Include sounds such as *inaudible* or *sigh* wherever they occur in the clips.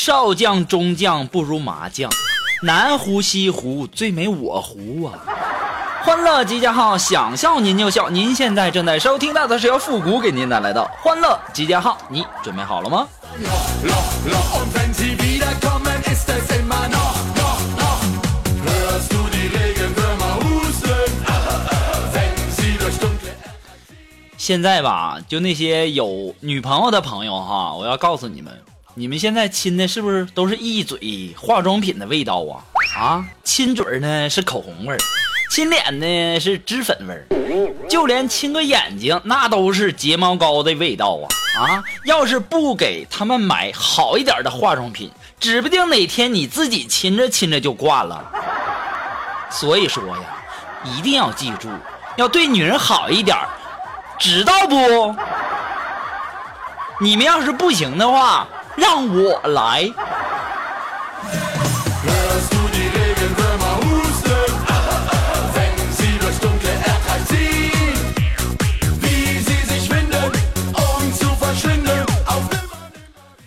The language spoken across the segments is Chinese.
少将中将不如麻将，南湖西湖最美我湖啊！欢乐集结号，想笑您就笑。您现在正在收听到的是由复古给您带来的欢乐集结号，你准备好了吗？现在吧，就那些有女朋友的朋友哈，我要告诉你们。你们现在亲的是不是都是一嘴化妆品的味道啊？啊，亲嘴呢是口红味儿，亲脸呢是脂粉味儿，就连亲个眼睛那都是睫毛膏的味道啊！啊，要是不给他们买好一点的化妆品，指不定哪天你自己亲着亲着就挂了。所以说呀，一定要记住，要对女人好一点，知道不？你们要是不行的话。让我来。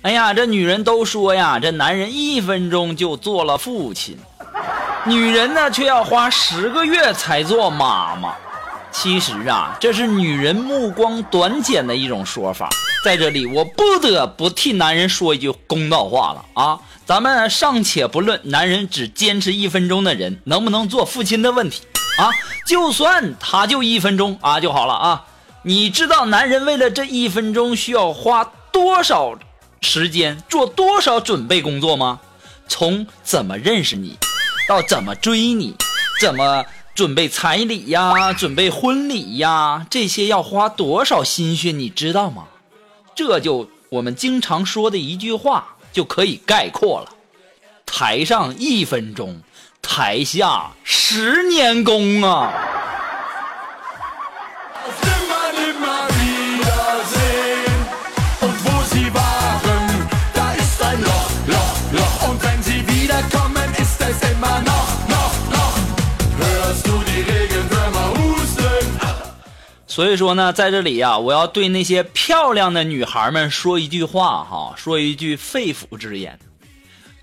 哎呀，这女人都说呀，这男人一分钟就做了父亲，女人呢却要花十个月才做妈妈。其实啊，这是女人目光短浅的一种说法。在这里，我不得不替男人说一句公道话了啊！咱们尚且不论男人只坚持一分钟的人能不能做父亲的问题啊，就算他就一分钟啊就好了啊！你知道男人为了这一分钟需要花多少时间做多少准备工作吗？从怎么认识你，到怎么追你，怎么准备彩礼呀，准备婚礼呀，这些要花多少心血，你知道吗？这就我们经常说的一句话就可以概括了：台上一分钟，台下十年功啊！所以说呢，在这里呀，我要对那些漂亮的女孩们说一句话哈，说一句肺腑之言：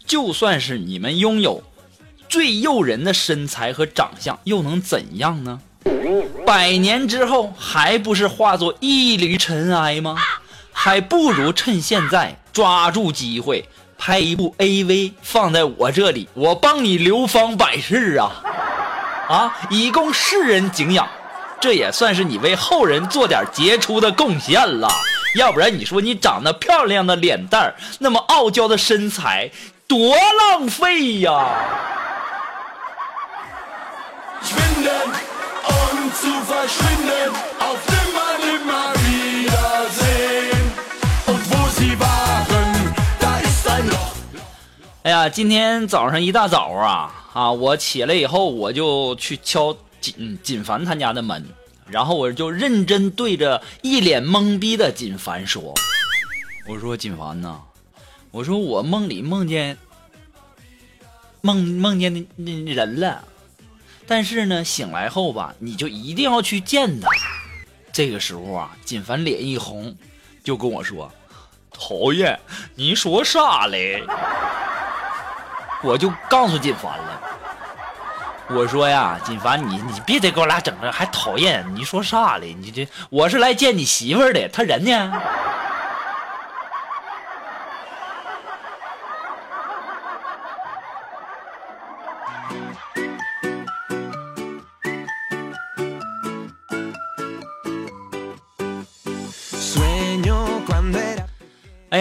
就算是你们拥有最诱人的身材和长相，又能怎样呢？百年之后，还不是化作一缕尘埃吗？还不如趁现在抓住机会，拍一部 AV 放在我这里，我帮你流芳百世啊！啊，以供世人敬仰。这也算是你为后人做点杰出的贡献了，要不然你说你长得漂亮的脸蛋儿，那么傲娇的身材，多浪费呀！哎呀，今天早上一大早啊啊，我起来以后我就去敲。锦锦凡他家的门，然后我就认真对着一脸懵逼的锦凡说：“我说锦凡呐，我说我梦里梦见梦梦见那那人了，但是呢，醒来后吧，你就一定要去见他。”这个时候啊，锦凡脸一红，就跟我说：“讨厌，你说啥嘞？” *laughs* 我就告诉锦凡了。我说呀，锦凡，你你别再给我俩整这，还讨厌！你说啥嘞？你这我是来见你媳妇儿的，她人呢？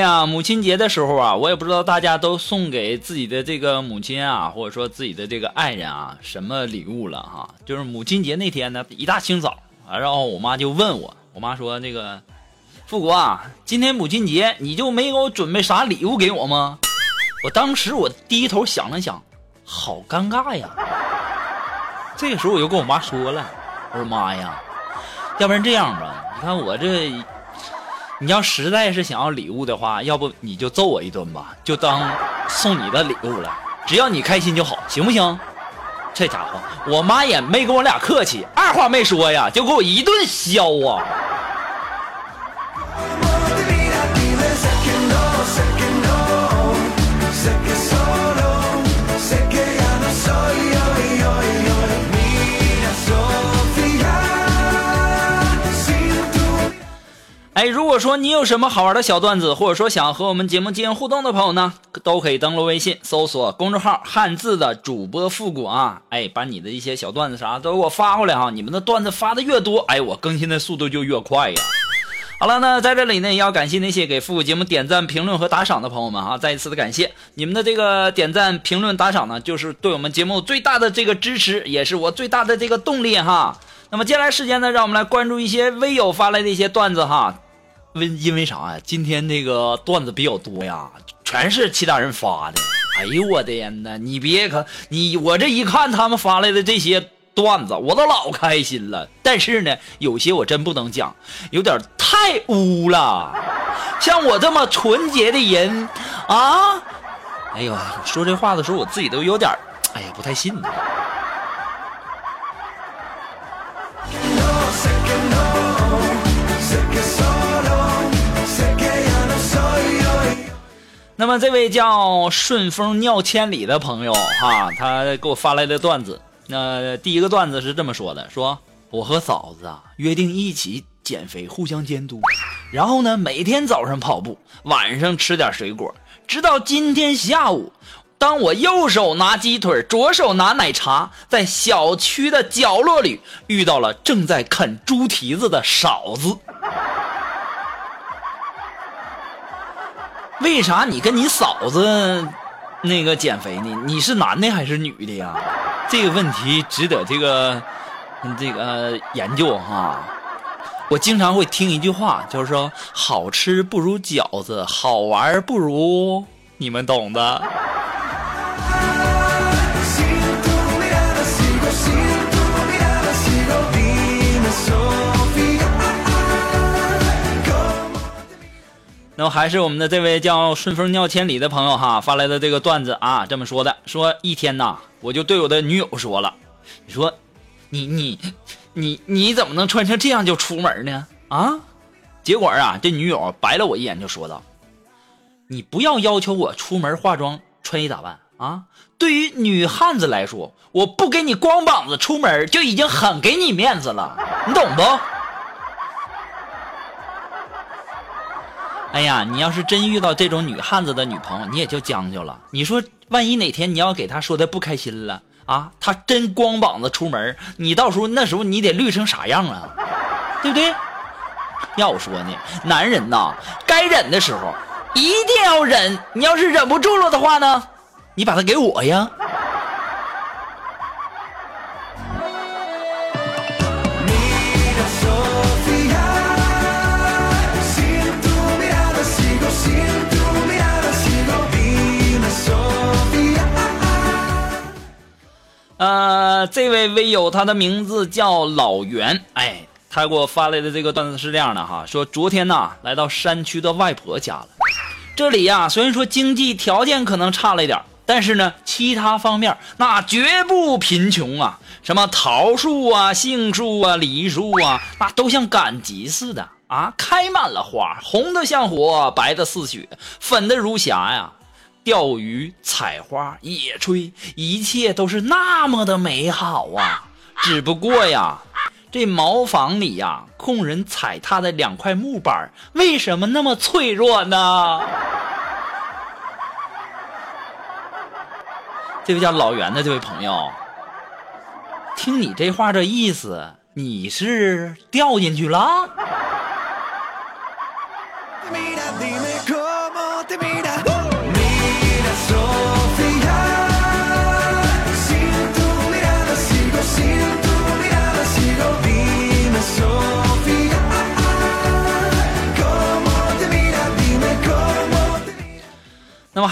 呀，母亲节的时候啊，我也不知道大家都送给自己的这个母亲啊，或者说自己的这个爱人啊，什么礼物了哈？就是母亲节那天呢，一大清早啊，然后我妈就问我我妈说那个富国啊，今天母亲节你就没给我准备啥礼物给我吗？我当时我低头想了想，好尴尬呀。这个时候我就跟我妈说了，我说妈呀，要不然这样吧，你看我这，你要实在是想要礼物的话，要不你就揍我一顿吧，就当送你的礼物了，只要你开心就好，行不行？这家伙，我妈也没跟我俩客气，二话没说呀，就给我一顿削啊！哎，如果说你有什么好玩的小段子，或者说想和我们节目进行互动的朋友呢，都可以登录微信搜索公众号“汉字的主播复古”啊，哎，把你的一些小段子啥都给我发过来哈。你们的段子发的越多，哎，我更新的速度就越快呀。好了，那在这里呢，也要感谢那些给复古节目点赞、评论和打赏的朋友们啊，再一次的感谢你们的这个点赞、评论、打赏呢，就是对我们节目最大的这个支持，也是我最大的这个动力哈。那么接下来时间呢，让我们来关注一些微友发来的一些段子哈。为因为啥呀？今天那个段子比较多呀，全是其他人发的。哎呦我的天呐，你别看，你我这一看他们发来的这些段子，我都老开心了。但是呢，有些我真不能讲，有点太污了。像我这么纯洁的人啊，哎呦，说这话的时候，我自己都有点，哎呀，不太信。那么这位叫顺风尿千里的朋友哈，他给我发来的段子，那第一个段子是这么说的：说我和嫂子啊约定一起减肥，互相监督，然后呢每天早上跑步，晚上吃点水果，直到今天下午，当我右手拿鸡腿，左手拿奶茶，在小区的角落里遇到了正在啃猪蹄子的嫂子。为啥你跟你嫂子那个减肥呢？你是男的还是女的呀？这个问题值得这个这个研究哈。我经常会听一句话，就是说好吃不如饺子，好玩不如你们懂的。那么还是我们的这位叫顺风尿千里的朋友哈发来的这个段子啊，这么说的：说一天呐，我就对我的女友说了，你说，你你你你怎么能穿成这样就出门呢？啊？结果啊，这女友白了我一眼就说道：“你不要要求我出门化妆穿衣打扮啊！对于女汉子来说，我不给你光膀子出门就已经很给你面子了，你懂不？”哎呀，你要是真遇到这种女汉子的女朋友，你也就将就了。你说，万一哪天你要给她说的不开心了啊，她真光膀子出门，你到时候那时候你得绿成啥样啊？对不对？要我说呢，男人呐，该忍的时候一定要忍。你要是忍不住了的话呢，你把她给我呀。呃，这位微友，他的名字叫老袁，哎，他给我发来的这个段子是这样的哈，说昨天呐，来到山区的外婆家了，这里呀，虽然说经济条件可能差了一点，但是呢，其他方面那绝不贫穷啊，什么桃树啊、杏树啊、梨树啊，那都像赶集似的。啊，开满了花，红的像火，白的似雪，粉的如霞呀。钓鱼、采花、野炊，一切都是那么的美好啊！只不过呀，这茅房里呀，供人踩踏的两块木板，为什么那么脆弱呢？这位叫老袁的这位朋友，听你这话这意思，你是掉进去了？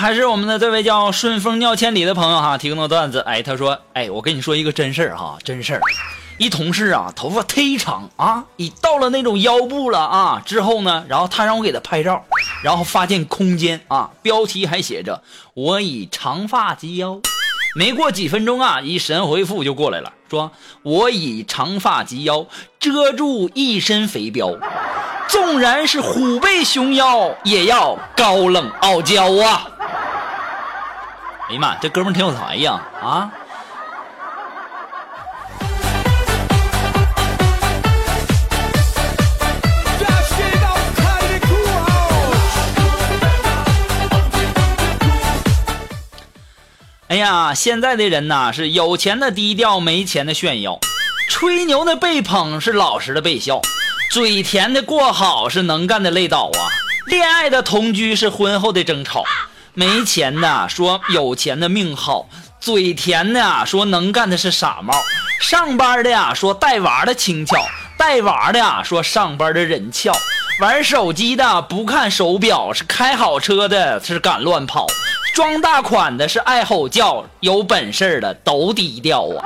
还是我们的这位叫顺风尿千里的朋友哈提供的段子，哎，他说，哎，我跟你说一个真事儿哈，真事儿。一同事啊，头发忒长啊，已到了那种腰部了啊。之后呢，然后他让我给他拍照，然后发现空间啊，标题还写着“我以长发及腰”。没过几分钟啊，一神回复就过来了，说我以长发及腰遮住一身肥膘，纵然是虎背熊腰，也要高冷傲娇啊！哎呀妈，这哥们挺有才呀啊！哎呀，现在的人呐，是有钱的低调，没钱的炫耀，吹牛的被捧，是老实的被笑，嘴甜的过好，是能干的累倒啊，恋爱的同居是婚后的争吵，没钱的说有钱的命好，嘴甜的说能干的是傻帽，上班的呀说带娃的轻巧，带娃的呀说上班的人俏，玩手机的不看手表，是开好车的是敢乱跑。装大款的是爱吼叫，有本事的都低调啊！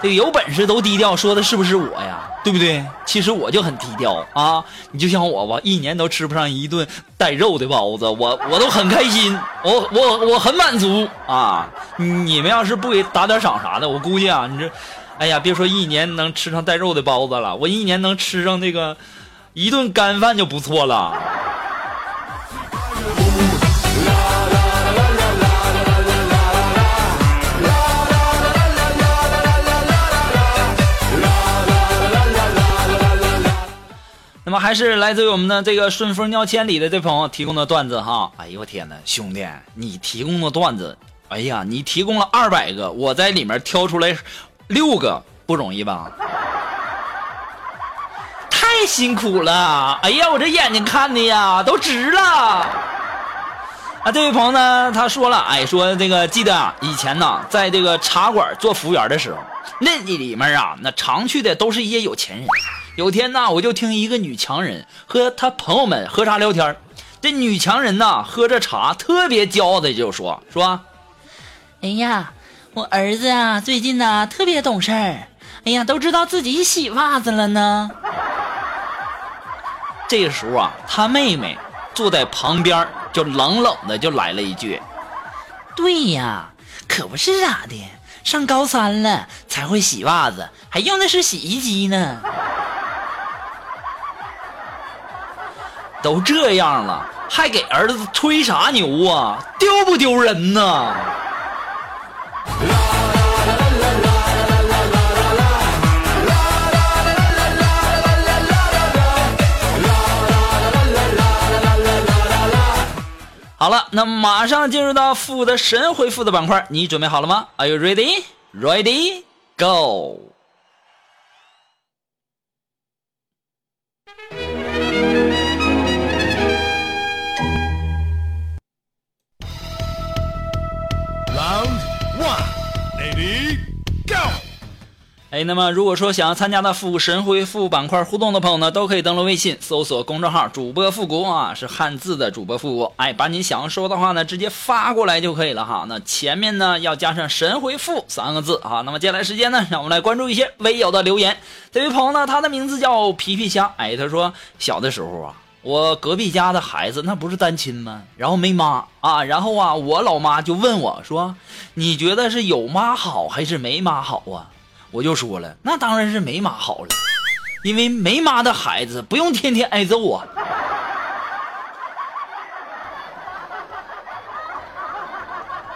这个有本事都低调，说的是不是我呀？对不对？其实我就很低调啊！你就像我吧，一年都吃不上一顿带肉的包子，我我都很开心，我我我很满足啊！你们要是不给打点赏啥的，我估计啊，你这，哎呀，别说一年能吃上带肉的包子了，我一年能吃上那个一顿干饭就不错了。那么还是来自于我们的这个顺丰尿千里的这朋友提供的段子哈，哎呦我天哪，兄弟，你提供的段子，哎呀，你提供了二百个，我在里面挑出来六个，不容易吧？*laughs* 太辛苦了，哎呀，我这眼睛看的呀都直了。*laughs* 啊，这位朋友呢，他说了，哎，说这个记得啊，以前呢，在这个茶馆做服务员的时候，那里面啊，那常去的都是一些有钱人。有天呢，我就听一个女强人和她朋友们喝茶聊天这女强人呢，喝着茶，特别骄傲的就说：“说，哎呀，我儿子啊，最近呢特别懂事儿，哎呀，都知道自己洗袜子了呢。”这个时候啊，他妹妹坐在旁边，就冷冷的就来了一句：“对呀，可不是咋的，上高三了才会洗袜子，还用的是洗衣机呢。”都这样了，还给儿子吹啥牛啊？丢不丢人呢？好了，那马上进入到负的神回复的板块，你准备好了吗？Are you ready? Ready? Go! Go！那么如果说想要参加的复古神回复板块互动的朋友呢，都可以登录微信搜索公众号“主播复古”啊，是汉字的主播复古。哎，把你想要说的话呢，直接发过来就可以了哈。那前面呢要加上“神回复”三个字啊。那么接下来时间呢，让我们来关注一些微友的留言。这位朋友呢，他的名字叫皮皮虾。哎，他说小的时候啊，我隔壁家的孩子那不是单亲吗？然后没妈啊，然后啊，我老妈就问我说：“你觉得是有妈好还是没妈好啊？”我就说了，那当然是没妈好了，因为没妈的孩子不用天天挨揍啊。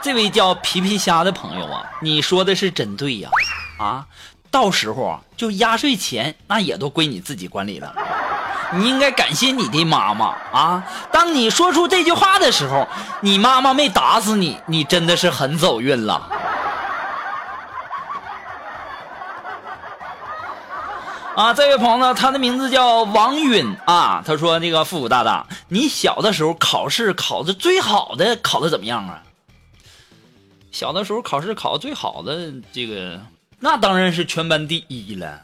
这位叫皮皮虾的朋友啊，你说的是真对呀，啊，到时候，就压岁钱那也都归你自己管理了。你应该感谢你的妈妈啊！当你说出这句话的时候，你妈妈没打死你，你真的是很走运了。啊，这位朋友呢，他的名字叫王允啊。他说：“那个复古大大，你小的时候考试考的最好的，考的怎么样啊？”小的时候考试考的最好的，这个那当然是全班第一了。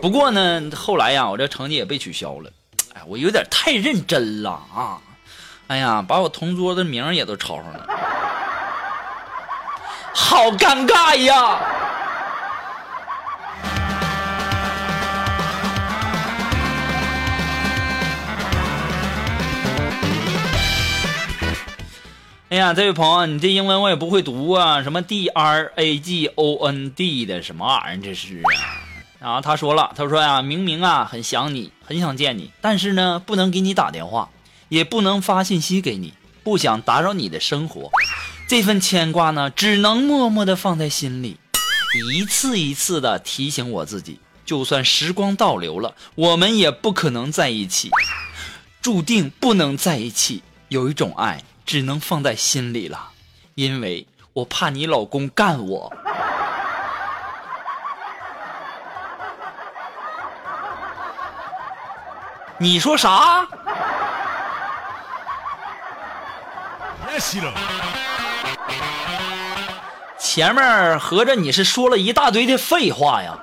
不过呢，后来呀，我这成绩也被取消了。哎，我有点太认真了啊！哎呀，把我同桌的名也都抄上了，好尴尬呀！哎呀，这位朋友，你这英文我也不会读啊，什么 D R A G O N D 的什么玩意儿？这是啊然后！他说了，他说呀，明明啊很想你，很想见你，但是呢不能给你打电话，也不能发信息给你，不想打扰你的生活，这份牵挂呢只能默默的放在心里，一次一次的提醒我自己，就算时光倒流了，我们也不可能在一起，注定不能在一起。有一种爱。只能放在心里了，因为我怕你老公干我。*laughs* 你说啥？前面合着你是说了一大堆的废话呀？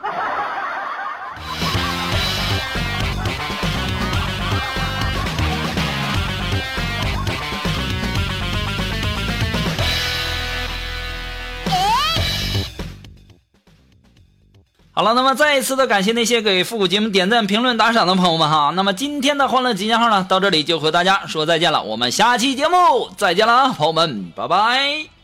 好了，那么再一次的感谢那些给复古节目点赞、评论、打赏的朋友们哈。那么今天的欢乐集结号呢，到这里就和大家说再见了。我们下期节目再见了啊，朋友们，拜拜。